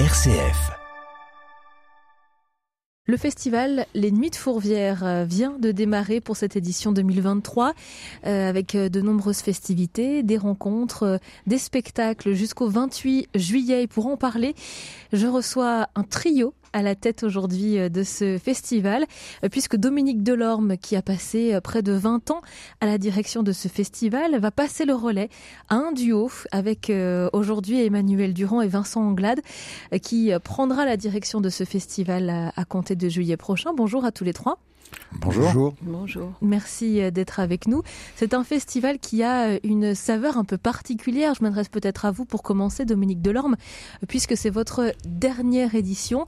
RCF. Le festival Les Nuits de Fourvière euh, vient de démarrer pour cette édition 2023 euh, avec euh, de nombreuses festivités, des rencontres, des spectacles jusqu'au 28 juillet. pour en parler, je reçois un trio à la tête aujourd'hui euh, de ce festival, euh, puisque Dominique Delorme, qui a passé euh, près de 20 ans à la direction de ce festival, va passer le relais à un duo avec aujourd'hui Emmanuel Durand et Vincent Anglade, qui prendra la direction de ce festival à compter de juillet prochain. Bonjour à tous les trois. Bonjour. Bonjour. Merci euh, d'être avec nous. C'est un festival qui a euh, une saveur un peu particulière. Je m'adresse peut-être à vous pour commencer, Dominique Delorme, puisque c'est votre dernière édition.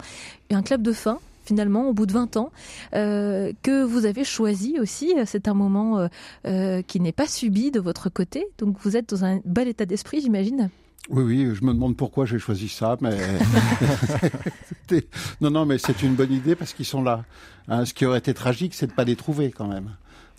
Un club de fin finalement au bout de 20 ans euh, que vous avez choisi aussi. C'est un moment qui n'est pas subi de votre côté. Donc vous êtes dans un bel état d'esprit, j'imagine. Oui, oui, je me demande pourquoi j'ai choisi ça, mais non, non, mais c'est une bonne idée parce qu'ils sont là. Hein, ce qui aurait été tragique, c'est de pas les trouver quand même.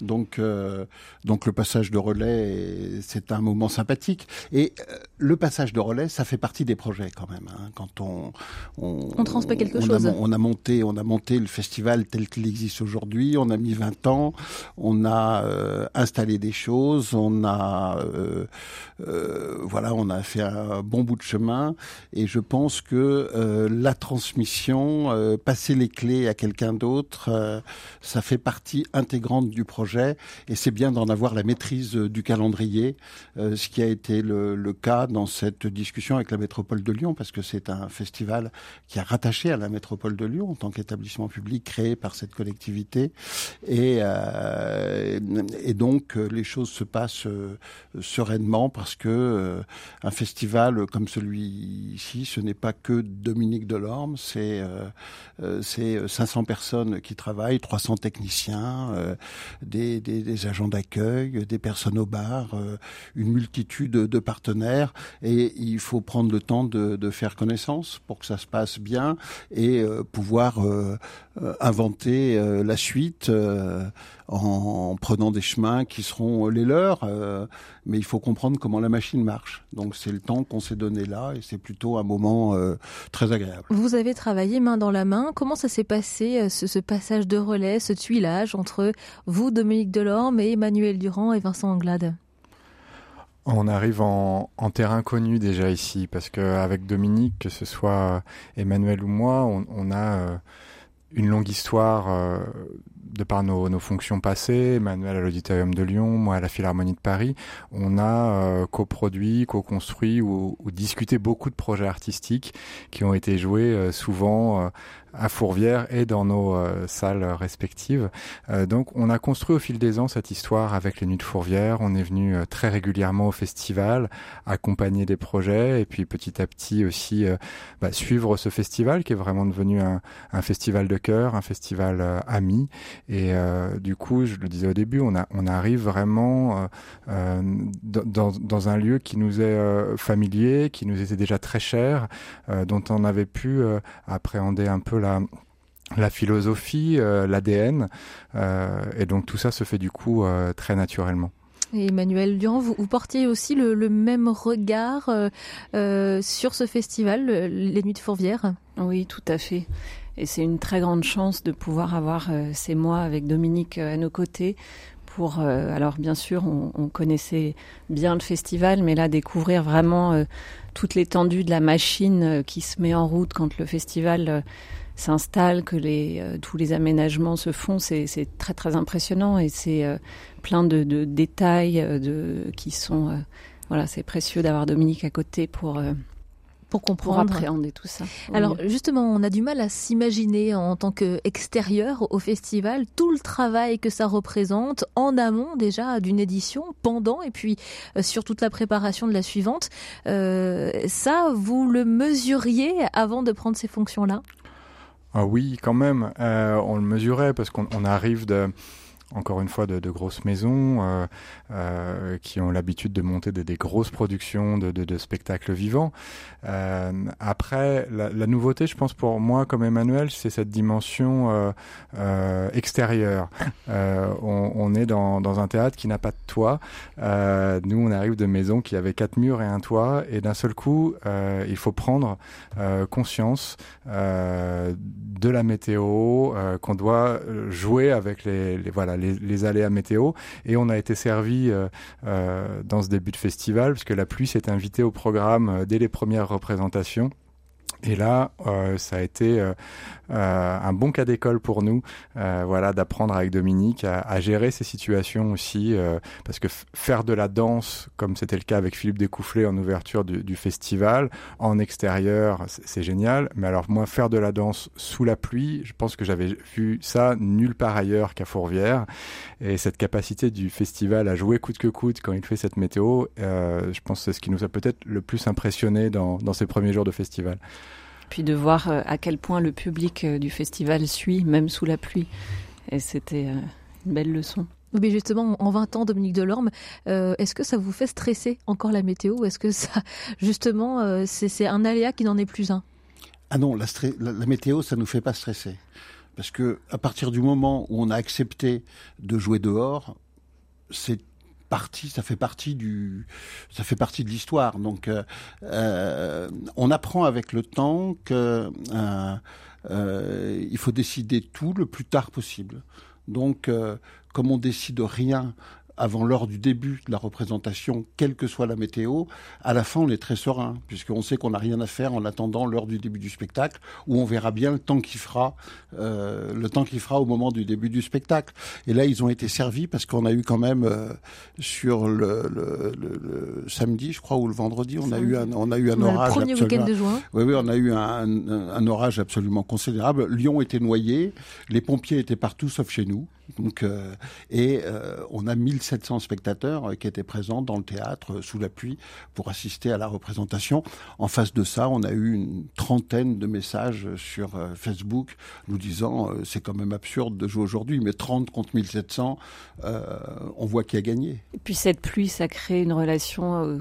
Donc, euh, donc le passage de relais, c'est un moment sympathique. Et euh, le passage de relais, ça fait partie des projets quand même. Hein. Quand on on, on transmet quelque chose. on a monté, on a monté le festival tel qu'il existe aujourd'hui. On a mis 20 ans. On a euh, installé des choses. On a voilà, on a fait un bon bout de chemin. Et je pense que la transmission, passer les clés à quelqu'un d'autre, ça fait partie intégrante du projet et c'est bien d'en avoir la maîtrise euh, du calendrier, euh, ce qui a été le, cas dans cette discussion avec la métropole de Lyon, parce que c'est un festival qui a rattaché à la métropole de Lyon en tant qu'établissement public créé par cette collectivité. Et, euh, donc les choses se passent sereinement parce que un festival comme celui-ci, ce n'est pas que Dominique Delorme, c'est c'est 500 personnes qui travaillent, 300 techniciens, des des, agents d'accueil, des personnes au bar, euh, une multitude de, partenaires. Et il faut prendre le temps de, faire connaissance pour que ça se passe bien et euh, pouvoir euh, inventer la suite en, prenant des chemins qui seront les leurs. mais il faut comprendre comment la machine marche. Donc c'est le temps qu'on s'est donné là et c'est plutôt un moment très agréable. Vous avez travaillé main dans la main. Comment ça s'est passé ce, passage de relais, ce tuilage entre vous, Dominique Dominique Delorme et Emmanuel Durand et Vincent Anglade. On arrive en, terrain connu déjà ici, parce qu'avec Dominique, que ce soit Emmanuel ou moi, on, a euh, une longue histoire euh, de par nos, fonctions passées, Emmanuel à l'Auditorium de Lyon, moi à la Philharmonie de Paris, on a euh, coproduit, co-construit ou, discuté beaucoup de projets artistiques qui ont été joués souvent à Fourvière et dans nos euh, salles respectives. Euh, donc on a construit au fil des ans cette histoire avec les Nuits de Fourvière. On est venu euh, très régulièrement au festival, accompagner des projets et puis petit à petit aussi bah, suivre ce festival qui est vraiment devenu un, festival de cœur, un festival ami. Et du coup, je le disais au début, on, arrive vraiment dans, un lieu qui nous est familier, qui nous était déjà très cher, dont on avait pu appréhender un peu la la, philosophie, euh, l'ADN, euh, et donc tout ça se fait du coup euh, très naturellement. Et Emmanuel Durand, vous, portiez aussi le, même regard sur ce festival, les Nuits de Fourvière? Oui, tout à fait. Et c'est une très grande chance de pouvoir avoir ces mois avec Dominique à nos côtés. Pour, alors bien sûr, on, on, connaissait bien le festival, mais là découvrir vraiment toute l'étendue de la machine qui se met en route quand le festival s'installe, que les, euh, tous les aménagements se font, c'est très très impressionnant et c'est euh, plein de, de, détails euh, de, qui sont voilà, c'est précieux d'avoir Dominique à côté pour pour comprendre, pour appréhender tout ça. Alors justement, on a du mal à s'imaginer en tant qu'extérieur au festival tout le travail que ça représente en amont déjà d'une édition, pendant et puis sur toute la préparation de la suivante. Euh, ça, vous le mesuriez avant de prendre ces fonctions-là? Ah oui, quand même. Euh, on le mesurait parce qu'on arrive de encore une fois, de, de grosses maisons euh, euh, qui ont l'habitude de monter des, des, grosses productions de, de, de spectacles vivants. Euh, après, la, la, nouveauté, je pense pour moi comme Emmanuel, c'est cette dimension extérieure. On, on, est dans, dans, un théâtre qui n'a pas de toit. nous, on arrive de maisons qui avaient quatre murs et un toit, et d'un seul coup, il faut prendre conscience de la météo, qu'on doit jouer avec les, les voilà les, les, aléas météo. Et on a été servi euh, euh, dans ce début de festival, puisque la pluie s'est invitée au programme euh, dès les premières représentations. Et là, euh, ça a été euh, euh, un bon cas d'école pour nous, euh, voilà, d'apprendre avec Dominique à, à, gérer ces situations aussi, euh, parce que faire de la danse, comme c'était le cas avec Philippe Découfflé en ouverture du, du festival, en extérieur, c'est génial. Mais alors moi, faire de la danse sous la pluie, je pense que j'avais vu ça nulle part ailleurs qu'à Fourvière. Et cette capacité du festival à jouer coûte que coûte quand il fait cette météo, je pense que c'est ce qui nous a peut-être le plus impressionné dans, dans ces premiers jours de festival puis de voir euh, à quel point le public euh, du festival suit, même sous la pluie. Et c'était euh, une belle leçon. Mais justement, en 20 ans, Dominique Delorme, euh, est-ce que ça vous fait stresser encore la météo? Est-ce que ça, justement, euh, c'est un aléa qui n'en est plus un? Ah non, la, la, la, météo, ça nous fait pas stresser. Parce que à partir du moment où on a accepté de jouer dehors, c'est partie, ça fait partie du, ça fait partie de l'histoire. Donc, euh, euh, on apprend avec le temps que euh, il faut décider tout le plus tard possible. Donc, comme on décide rien avant l'heure du début de la représentation, quelle que soit la météo, à la fin on est très serein, puisqu'on sait qu'on n'a rien à faire en attendant l'heure du début du spectacle, où on verra bien le temps qu'il fera, euh, le temps qu'il fera au moment du début du spectacle. Et là, ils ont été servis parce qu'on a eu quand même euh, sur le, le, le, le, samedi, je crois, ou le vendredi, on a eu un, on a eu un orage. Le premier week-end de juin. Oui, oui, on a eu un, un, un orage absolument considérable. Lyon était noyé, les pompiers étaient partout sauf chez nous. Donc, euh, et euh, on a 1700 spectateurs euh, qui étaient présents dans le théâtre sous la pluie pour assister à la représentation. En face de ça, on a eu une trentaine de messages sur Facebook nous disant c'est quand même absurde de jouer aujourd'hui, mais 30 contre 1700, on voit qui a gagné. Et puis cette pluie, ça crée une relation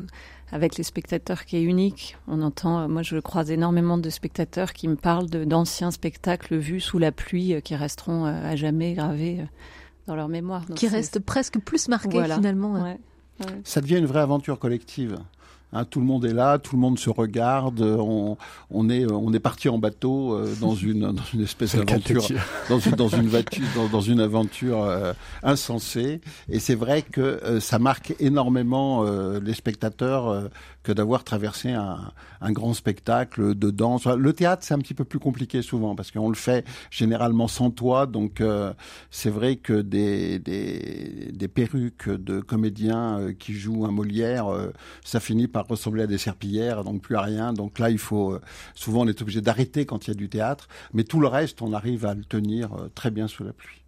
avec les spectateurs qui est unique. On entend, moi je croise énormément de spectateurs qui me parlent d'anciens spectacles vus sous la pluie qui resteront à jamais gravés dans leur mémoire. Donc qui restent presque plus marqués voilà. finalement. Ouais. Ouais. Ça devient une vraie aventure collective. Hein, tout le monde est là, tout le monde se regarde. On, on est, on est parti en bateau euh, dans une, dans une espèce d'aventure, dans une, dans une dans, dans une aventure euh, insensée. Et c'est vrai que euh, ça marque énormément euh, les spectateurs euh, que d'avoir traversé un, un, grand spectacle de danse. Le théâtre, c'est un petit peu plus compliqué souvent parce qu'on le fait généralement sans toit. Donc euh, c'est vrai que des, des, des, perruques de comédiens qui jouent un Molière, ça finit par ressembler à des serpillères, donc plus à rien. Donc là, il faut souvent on est obligé d'arrêter quand il y a du théâtre, mais tout le reste, on arrive à le tenir très bien sous la pluie.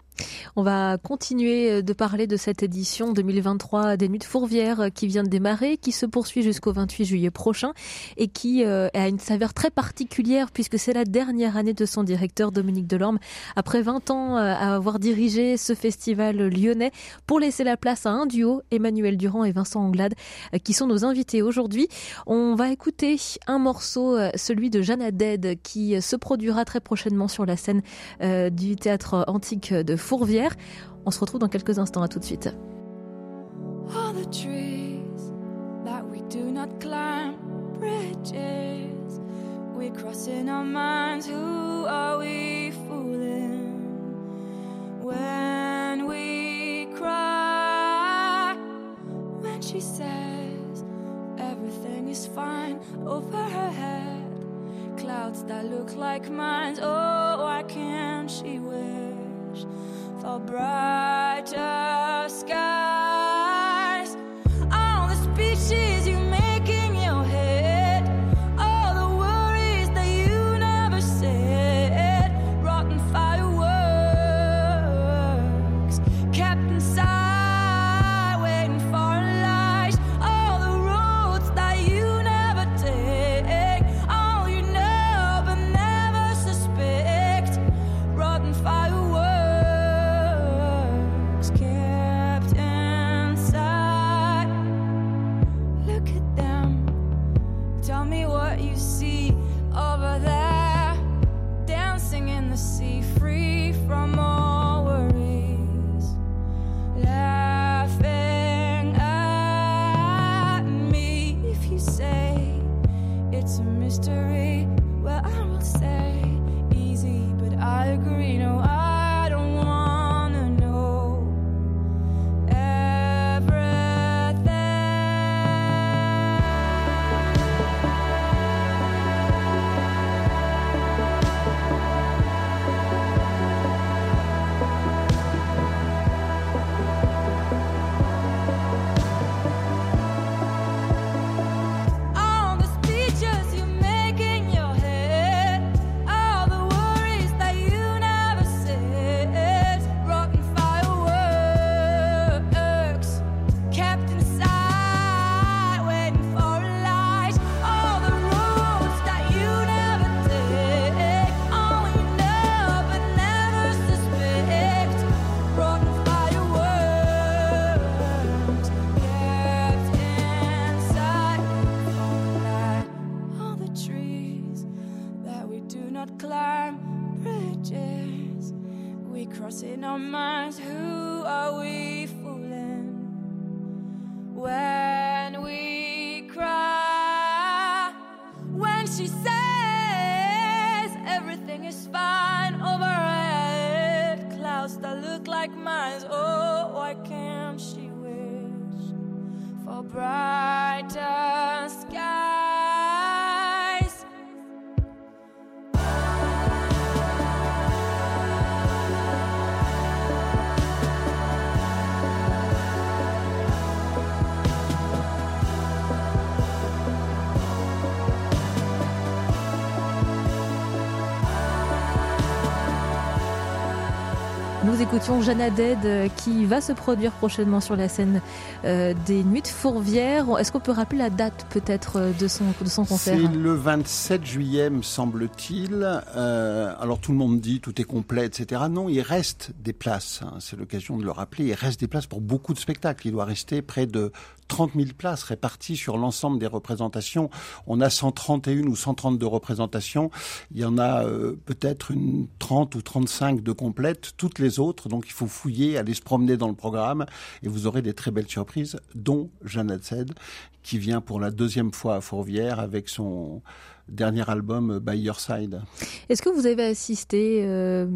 On va continuer de parler de cette édition 2023 des Nuits de Fourvière qui vient de démarrer, qui se poursuit jusqu'au 28 juillet prochain et qui euh, a une saveur très particulière puisque c'est la dernière année de son directeur Dominique Delorme. Après 20 ans euh, à avoir dirigé ce festival lyonnais pour laisser la place à un duo, Emmanuel Durand et Vincent Anglade, euh, qui sont nos invités aujourd'hui. On va écouter un morceau, celui de Jeanne Dead, qui se produira très prochainement sur la scène du théâtre antique de Fourvière. On se retrouve dans quelques instants. À tout de suite. All the trees that we do not climb bridges we cross in our minds who are we fooling when we cry? When she says everything is fine over her head clouds that look like mines oh why can't she wish for brighter she says écoutions Jeanne euh, qui va se produire prochainement sur la scène euh, des Nuits de Fourvière. Est-ce qu'on peut rappeler la date peut-être euh, de son, de son concert? C'est le 27 juillet, me semble-t-il. Euh, alors tout le monde dit tout est complet, etc. Non, il reste des places. hein, c'est l'occasion de le rappeler. Il reste des places pour beaucoup de spectacles. Il doit rester près de 30 000 places réparties sur l'ensemble des représentations. On a 131 ou 132 représentations. Il y en a euh, peut-être une 30 ou 35 de complètes. Toutes les autres, donc il faut fouiller, aller se promener dans le programme et vous aurez des très belles surprises, dont Jeannette Zed, qui vient pour la deuxième fois à Fourvière avec son dernier album By Your Side. Est-ce que vous avez assisté, euh,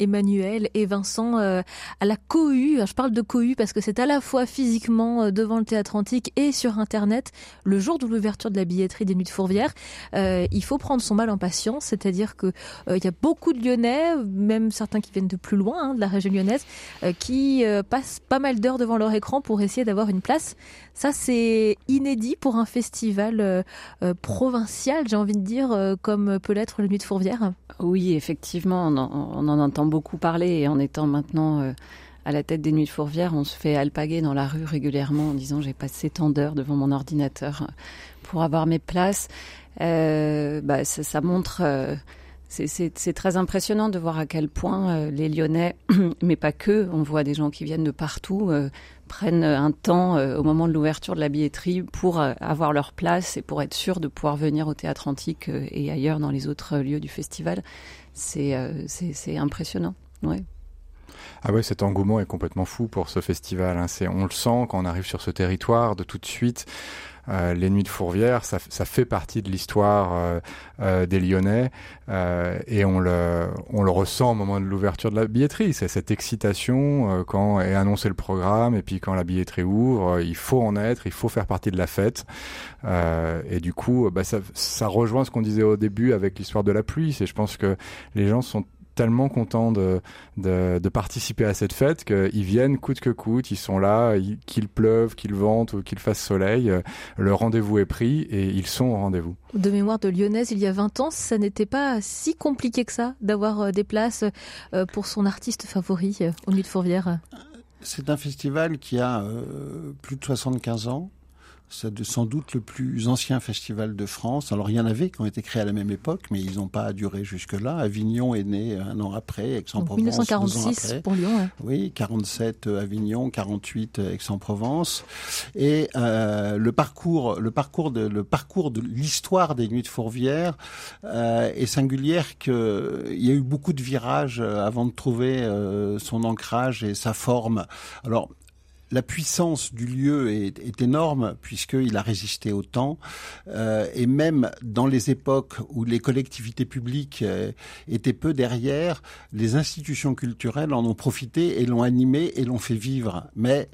Emmanuel et Vincent, euh, à la cohue? Je parle de cohue parce que c'est à la fois physiquement euh, devant le théâtre antique et sur Internet, le jour de l'ouverture de la billetterie des Nuits de Fourvière. Euh, il faut prendre son mal en patience, c'est-à-dire euh, il y a beaucoup de Lyonnais, même certains qui viennent de plus loin, hein, de la région lyonnaise, euh, qui euh, passent pas mal d'heures devant leur écran pour essayer d'avoir une place. Ça, c'est inédit pour un festival euh, euh, provincial, j'ai envie dire, euh, comme peut l'être le Nuit de Fourvière. Oui, effectivement, on en, entend beaucoup parler et en étant maintenant euh, à la tête des Nuits de Fourvière, on se fait alpaguer dans la rue régulièrement en disant j'ai passé tant d'heures devant mon ordinateur pour avoir mes places. Euh, bah, ça, montre. C'est- très impressionnant de voir à quel point euh, les Lyonnais, mais pas que, on voit des gens qui viennent de partout, euh, prennent un temps euh, au moment de l'ouverture de la billetterie pour avoir leur place et pour être sûr de pouvoir venir au théâtre antique et ailleurs dans les autres lieux du festival. C'est impressionnant. Ah ouais, cet engouement est complètement fou pour ce festival. Hein. On le sent quand on arrive sur ce territoire de tout de suite. Euh, les Nuits de Fourvière, ça, ça fait partie de l'histoire euh, euh, des Lyonnais et on le, on le ressent au moment de l'ouverture de la billetterie. C'est cette excitation quand est annoncé le programme et puis quand la billetterie ouvre, il faut en être, il faut faire partie de la fête. Et du coup, bah, ça, ça rejoint ce qu'on disait au début avec l'histoire de la pluie. C'est, je pense que les gens sont tellement contents de, de, de participer à cette fête qu'ils viennent coûte que coûte, ils sont là, il- qu'il pleuve, qu'il vente ou qu'il fasse soleil, euh, le rendez-vous est pris et ils sont au rendez-vous. De mémoire de lyonnaise, il y a 20 ans, ça n'était pas si compliqué que ça d'avoir euh, des places euh, pour son artiste favori au Nuit de Fourvière. C'est un festival qui a euh, plus de 75 ans. C'est sans doute le plus ancien festival de France. Alors il y en avait qui ont été créés à la même époque, mais ils n'ont pas duré jusque-là. Avignon est né un an après, Aix-en-Provence 1946 pour Lyon. Oui, 47 euh, Avignon, 48 euh, Aix-en-Provence. Et euh, le parcours, le parcours de le parcours de l'histoire des Nuits de Fourvière euh, est singulière. Que il y a eu beaucoup de virages avant de trouver euh, son ancrage et sa forme. Alors la puissance du lieu est, énorme puisqu'il a résisté au temps euh, et même dans les époques où les collectivités publiques euh, étaient peu derrière, les institutions culturelles en ont profité et l'ont animé et l'ont fait vivre. Mais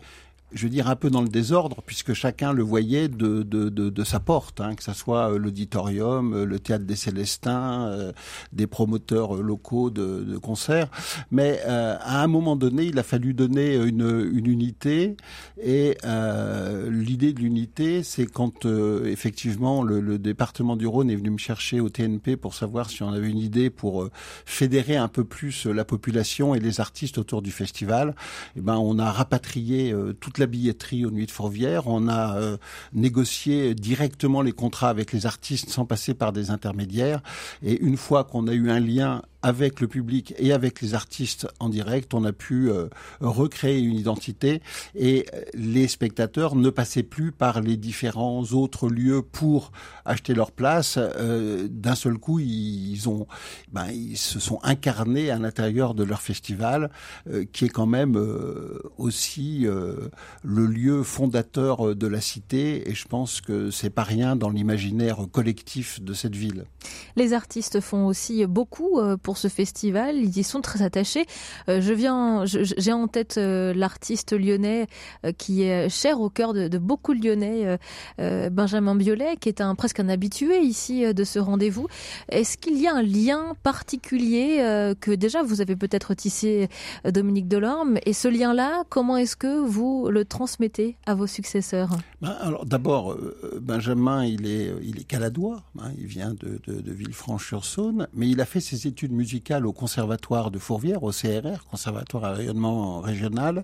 je veux dire un peu dans le désordre, puisque chacun le voyait de, de, de, de sa porte, hein, que ce soit euh, l'auditorium, euh, le théâtre des Célestins, euh, des promoteurs locaux de, de concerts. Mais euh, à un moment donné, il a fallu donner une, une unité, et euh, l'idée de l'unité, c'est quand effectivement le, le, département du Rhône est venu me chercher au TNP pour savoir si on avait une idée pour fédérer un peu plus la population et les artistes autour du festival. Et eh ben, on a rapatrié toute la billetterie aux Nuits de Fourvière. On a euh, négocié directement les contrats avec les artistes sans passer par des intermédiaires. Et une fois qu'on a eu un lien avec le public et avec les artistes en direct, on a pu euh, recréer une identité et euh, les spectateurs ne passaient plus par les différents autres lieux pour acheter leur place. Euh, D'un seul coup, ils, ont, ben, ils se sont incarnés à l'intérieur de leur festival, qui est quand même aussi le lieu fondateur de la cité. Et je pense que c'est pas rien dans l'imaginaire collectif de cette ville. Les artistes font aussi beaucoup pour pour ce festival. Ils y sont très attachés. Euh, je viens, j'ai en tête euh, l'artiste lyonnais euh, qui est cher au cœur de, beaucoup de Lyonnais, Benjamin Biolay, qui est un presque un habitué ici de ce rendez-vous. Est-ce qu'il y a un lien particulier que déjà vous avez peut-être tissé, Dominique Delorme, et ce lien-là, comment est-ce que vous le transmettez à vos successeurs? Ben, Alors d'abord, Benjamin, il est, il est caladois, hein, il vient de, de, de Villefranche-sur-Saône, mais il a fait ses études musicale au conservatoire de Fourvière, au CRR, conservatoire à rayonnement régional,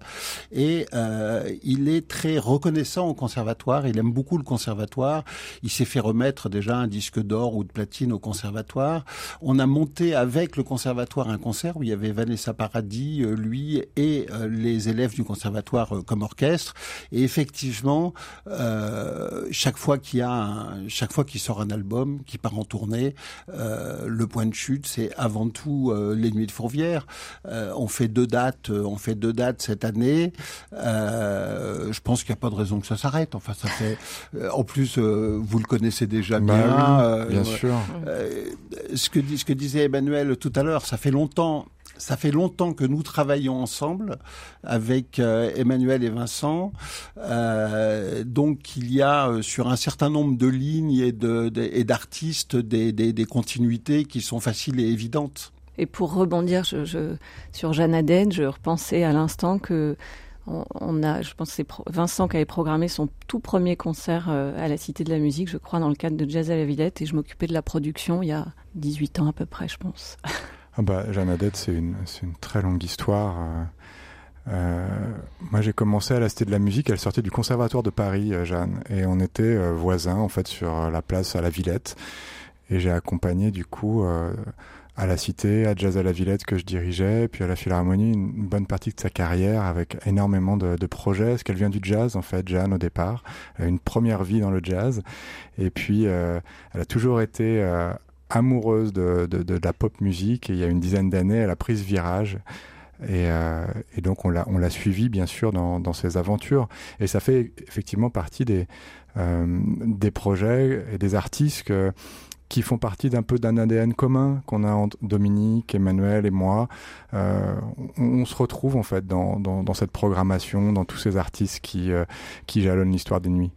et euh, il est très reconnaissant au conservatoire. Il aime beaucoup le conservatoire. Il s'est fait remettre déjà un disque d'or ou de platine au conservatoire. On a monté avec le conservatoire un concert où il y avait Vanessa Paradis, euh, lui et euh, les élèves du conservatoire euh, comme orchestre. Et effectivement, euh, chaque fois qu'il y a, chaque fois qu'il sort un album, qui part en tournée, le point de chute, c'est avant tout euh, les Nuits de Fourvière. Euh, on fait deux dates, euh, on fait deux dates cette année. je pense qu'il n'y a pas de raison que ça s'arrête. Enfin, ça fait. en plus, vous le connaissez déjà bah bien. Oui, bien sûr. ce que ce que disait Emmanuel tout à l'heure, ça fait longtemps ça fait longtemps que nous travaillons ensemble avec euh, Emmanuel et Vincent. Euh, donc il y a euh, sur un certain nombre de lignes et d'artistes de, des, continuités qui sont faciles et évidentes. Et pour rebondir sur Jeanne Aden, je repensais à l'instant que on, a, je pense, c'est Vincent qui avait programmé son tout premier concert à la Cité de la Musique, je crois, dans le cadre de Jazz à la Villette, et je m'occupais de la production il y a 18 ans à peu près, je pense. Ah bah, Jeanne Adette, c'est une, une très longue histoire. Euh, euh, moi, j'ai commencé à la Cité de la Musique. Elle sortait du Conservatoire de Paris, euh, Jeanne, et on était euh, voisins en fait sur la place à la Villette. Et j'ai accompagné du coup à la Cité, à Jazz à la Villette que je dirigeais, puis à la Philharmonie une, bonne partie de sa carrière avec énormément de, de projets. Parce qu'elle vient du jazz en fait, Jeanne au départ, une première vie dans le jazz, et puis elle a toujours été euh, amoureuse de, de, de, la pop musique et il y a une dizaine d'années, elle a pris ce virage. Et, euh, et donc on l'a on l'a suivi bien sûr dans, dans ses aventures et ça fait effectivement partie des euh, des projets et des artistes que, qui font partie d'un peu d'un ADN commun qu'on a entre Dominique, Emmanuel et moi. Euh, on, on, se retrouve en fait dans, dans, dans, cette programmation, dans tous ces artistes qui, euh, qui jalonnent l'histoire des nuits.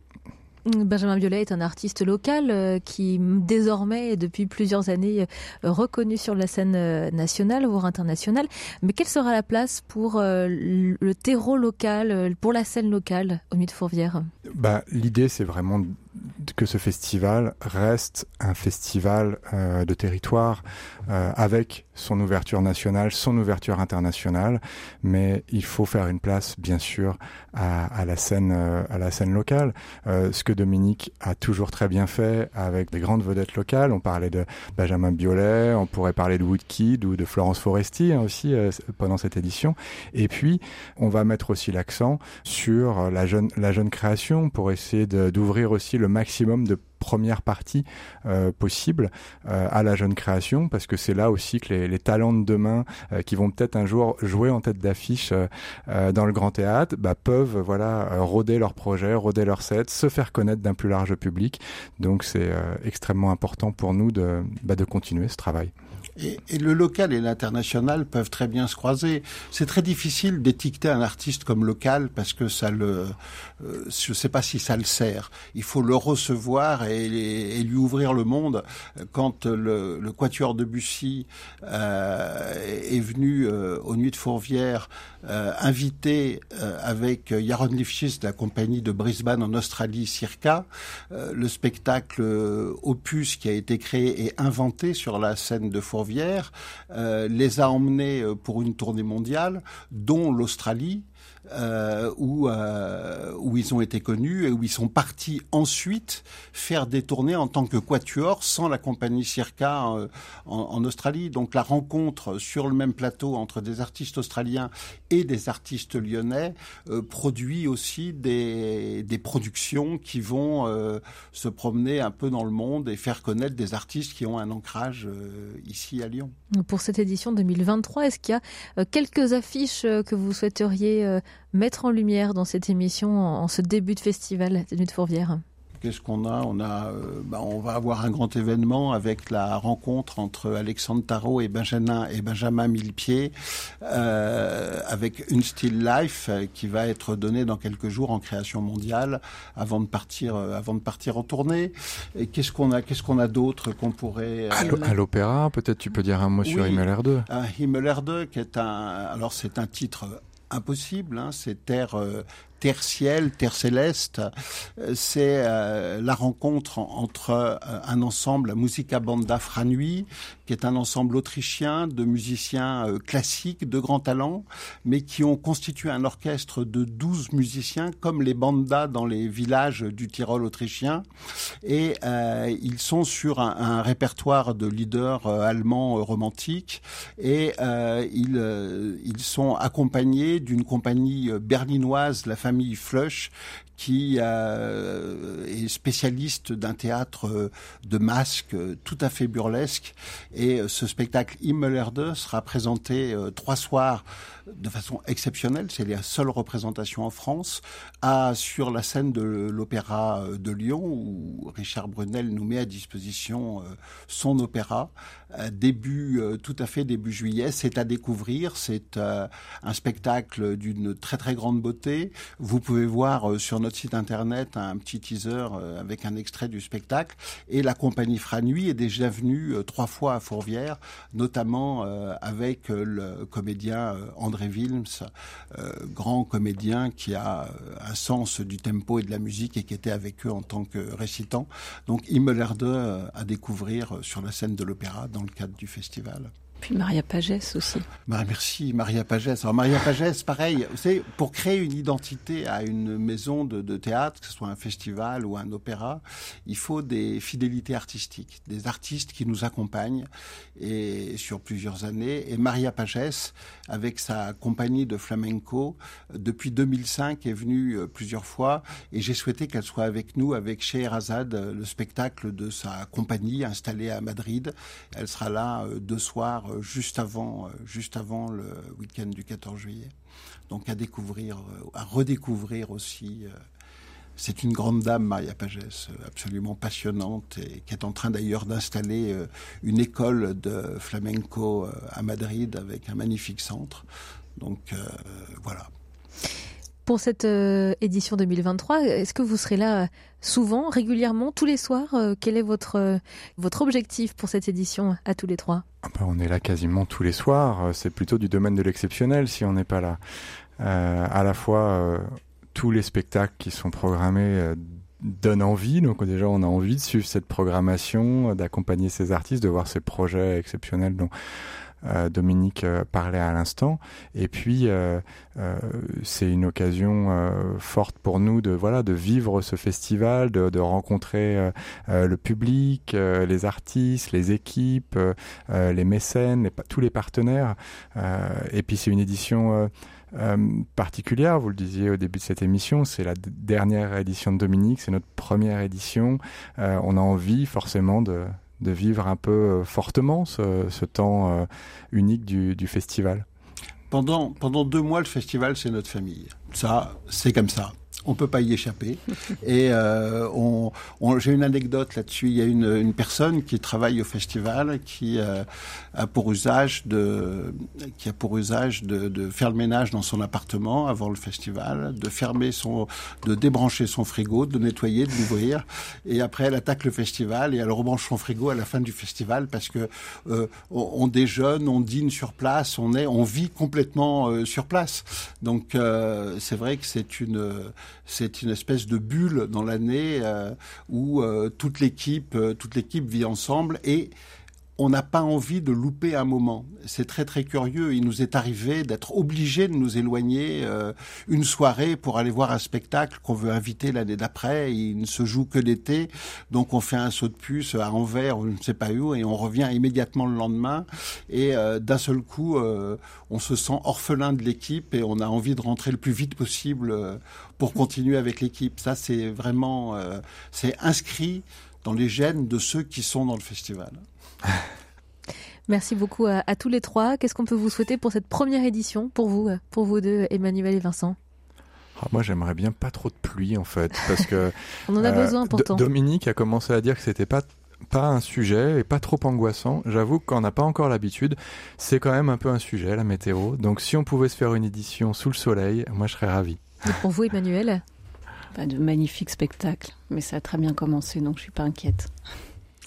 Benjamin Biolay est un artiste local euh, qui désormais depuis plusieurs années euh, reconnu sur la scène euh, nationale voire internationale. Mais quelle sera la place pour le terreau local pour la scène locale au Nuit de Fourvière? Bah, L'idée c'est vraiment que ce festival reste un festival de territoire avec son ouverture nationale, son ouverture internationale, mais il faut faire une place, bien sûr, à, la scène, euh, à la scène locale. Euh, ce que Dominique a toujours très bien fait avec des grandes vedettes locales. On parlait de Benjamin Biolay, on pourrait parler de Woodkid ou de Florence Foresti hein, aussi euh, pendant cette édition. Et puis, on va mettre aussi l'accent sur la jeune, la jeune création pour essayer d'ouvrir aussi le maximum de première partie euh, possible euh, à la jeune création parce que c'est là aussi que les, talents de demain euh, qui vont peut-être un jour jouer en tête d'affiche dans le grand théâtre bah, peuvent voilà roder leurs projets, roder leurs sets, se faire connaître d'un plus large public. Donc c'est extrêmement important pour nous de, bah, de continuer ce travail. Et, le local et l'international peuvent très bien se croiser. C'est très difficile d'étiqueter un artiste comme local parce que ça le, euh, je ne sais pas si ça le sert. Il faut le recevoir et, lui ouvrir le monde. Quand le, Quatuor de Bussy euh, est venu euh, aux Nuits de Fourvière, euh, invité avec Yaron Lifshitz de la compagnie de Brisbane en Australie, Circa, le spectacle Opus qui a été créé et inventé sur la scène de Fourvière euh, les a emmenés euh, pour une tournée mondiale, dont l'Australie, euh, où, euh, où ils ont été connus et où ils sont partis ensuite faire des tournées en tant que quatuor sans la compagnie Circa en, en, Australie. Donc la rencontre sur le même plateau entre des artistes australiens et des artistes lyonnais euh, produit aussi des, des, productions qui vont euh, se promener un peu dans le monde et faire connaître des artistes qui ont un ancrage euh, ici à Lyon. Pour cette édition 2023, est-ce qu'il y a quelques affiches que vous souhaiteriez mettre en lumière dans cette émission en, ce début de festival des Nuits de Fourvière Qu'est-ce qu'on a? On a, euh, bah, on va avoir un grand événement avec la rencontre entre Alexandre Tarot et Benjamin et Benjamin Millepied, euh, avec une still life euh, qui va être donnée dans quelques jours en création mondiale avant de partir, euh, avant de partir en tournée. Et qu'est-ce qu'on a Qu'est-ce qu'on a d'autre qu'on pourrait euh... À l'opéra, peut-être tu peux dire un mot oui, sur Himmler 2. Himmler 2, qui est un, alors c'est un titre impossible, hein, c'est Terre, euh, terre ciel, terre céleste, euh, c'est euh, la rencontre entre euh, un ensemble, la Musica Banda Franui, qui est un ensemble autrichien de musiciens classiques de grand talent, mais qui ont constitué un orchestre de 12 musiciens, comme les bandas dans les villages du Tyrol autrichien. Et ils sont sur un, répertoire de leaders allemands romantiques, et ils, ils sont accompagnés d'une compagnie berlinoise, la famille Flush, qui euh, est spécialiste d'un théâtre euh, de masques euh, tout à fait burlesque. Et ce spectacle Himmler 2 sera présenté trois soirs de façon exceptionnelle. C'est la seule représentation en France à, sur la scène de l'Opéra de Lyon où Richard Brunel nous met à disposition son opéra début tout à fait début juillet. C'est à découvrir. C'est un spectacle d'une très très grande beauté. Vous pouvez voir sur notre site internet un petit teaser avec un extrait du spectacle. Et la compagnie Franui est déjà venue trois fois à Fourvière, notamment avec le comédien André Wilms, grand comédien qui a un sens du tempo et de la musique et qui était avec eux en tant que récitant. Donc Himmler 2 à découvrir sur la scène de l'opéra dans le cadre du festival. Puis Maria Pagès aussi. Bah, merci Maria Pagès. Alors Maria Pagès, pareil, c'est pour créer une identité à une maison de, théâtre, que ce soit un festival ou un opéra, il faut des fidélités artistiques, des artistes qui nous accompagnent et sur plusieurs années. Et Maria Pagès, avec sa compagnie de flamenco, depuis 2005 est venue plusieurs fois et j'ai souhaité qu'elle soit avec nous avec Scheherazade, le spectacle de sa compagnie installée à Madrid. Elle sera là deux soirs juste avant, juste avant le week-end du 14 juillet. Donc à découvrir, à redécouvrir aussi. C'est une grande dame, Maria Pagès, absolument passionnante et qui est en train d'ailleurs d'installer une école de flamenco à Madrid avec un magnifique centre. Donc euh, voilà. Pour cette euh, édition 2023, est-ce que vous serez là souvent, régulièrement, tous les soirs Quel est votre, votre objectif pour cette édition à tous les trois? On est là quasiment tous les soirs. C'est plutôt du domaine de l'exceptionnel si on n'est pas là. Euh, à la fois, euh, tous les spectacles qui sont programmés euh, donnent envie. Donc déjà, on a envie de suivre cette programmation, d'accompagner ces artistes, de voir ces projets exceptionnels euh, Dominique euh, parlait à l'instant. Et puis, euh, c'est une occasion forte pour nous de voilà de vivre ce festival, de, rencontrer le public, les artistes, les équipes, les mécènes, tous les partenaires. et puis, c'est une édition euh, particulière. Vous le disiez au début de cette émission, c'est la dernière édition de Dominique, c'est notre première édition. Euh, on a envie forcément de, de, vivre un peu euh, fortement ce, temps unique du, du festival. Pendant, pendant deux mois, le festival, c'est notre famille. Ça, c'est comme ça on peut pas y échapper. Et euh, on, j'ai une anecdote là-dessus. Il y a une, une, personne qui travaille au festival qui euh, a pour usage de qui a pour usage de, de, faire le ménage dans son appartement avant le festival, de fermer son, de débrancher son frigo, de nettoyer, de l'ouvrir, et après elle attaque le festival et elle rebranche son frigo à la fin du festival parce que euh, on, on, déjeune, on dîne sur place, on est, on vit complètement euh, sur place. Donc euh, c'est vrai que c'est une c'est une espèce de bulle dans l'année euh, où euh, toute l'équipe, euh, toute l'équipe vit ensemble et on n'a pas envie de louper un moment. C'est très très curieux. Il nous est arrivé d'être obligé de nous éloigner euh, une soirée pour aller voir un spectacle qu'on veut inviter l'année d'après. Il ne se joue que l'été, donc on fait un saut de puce à Anvers ou je ne sais pas où et on revient immédiatement le lendemain. Et euh, d'un seul coup, euh, on se sent orphelin de l'équipe et on a envie de rentrer le plus vite possible pour continuer avec l'équipe. Ça, c'est vraiment, c'est inscrit dans les gènes de ceux qui sont dans le festival. Merci beaucoup à, tous les trois. Qu'est-ce qu'on peut vous souhaiter pour cette première édition, pour vous, pour vous deux, Emmanuel et Vincent? Ah, moi, j'aimerais bien pas trop de pluie en fait, parce que on en a euh, besoin pourtant. Dominique a commencé à dire que c'était pas pas un sujet et pas trop angoissant. J'avoue qu'on n'a pas encore l'habitude. C'est quand même un peu un sujet la météo. Donc si on pouvait se faire une édition sous le soleil, moi je serais ravi. Et pour vous, Emmanuel? De magnifiques spectacles, mais ça a très bien commencé, donc je suis pas inquiète.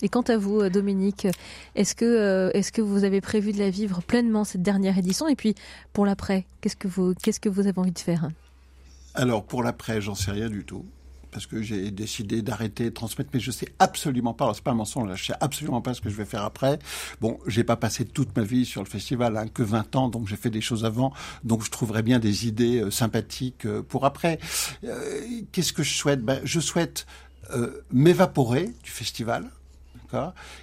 Et quant à vous, euh, Dominique, est-ce que, euh, est-ce que vous avez prévu de la vivre pleinement cette dernière édition? Et puis, pour l'après, qu'est-ce que vous, que vous avez envie de faire? Alors, pour l'après, j'en sais rien du tout. Parce que j'ai décidé d'arrêter de transmettre, mais je sais absolument pas. C'est pas un mensonge. Je sais absolument pas ce que je vais faire après. Bon, j'ai pas passé toute ma vie sur le festival, hein, que 20 ans, donc j'ai fait des choses avant. Donc je trouverais bien des idées euh, sympathiques pour après. Qu'est-ce que je souhaite? Ben, je souhaite m'évaporer du festival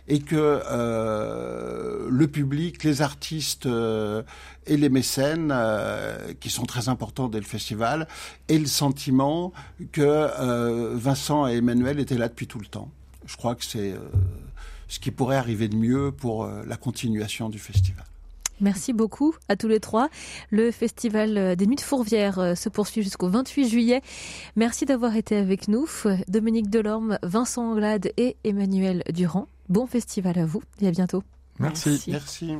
et que euh, le public, les artistes euh, et les mécènes, euh, qui sont très importants dès le festival, aient le sentiment que Vincent et Emmanuel étaient là depuis tout le temps. Je crois que c'est ce qui pourrait arriver de mieux pour la continuation du festival. Merci beaucoup à tous les trois. Le festival des Nuits de Fourvière euh, se poursuit jusqu'au 28 juillet. Merci d'avoir été avec nous. Dominique Delorme, Vincent Anglade et Emmanuel Durand. Bon festival à vous et à bientôt. Merci. Merci.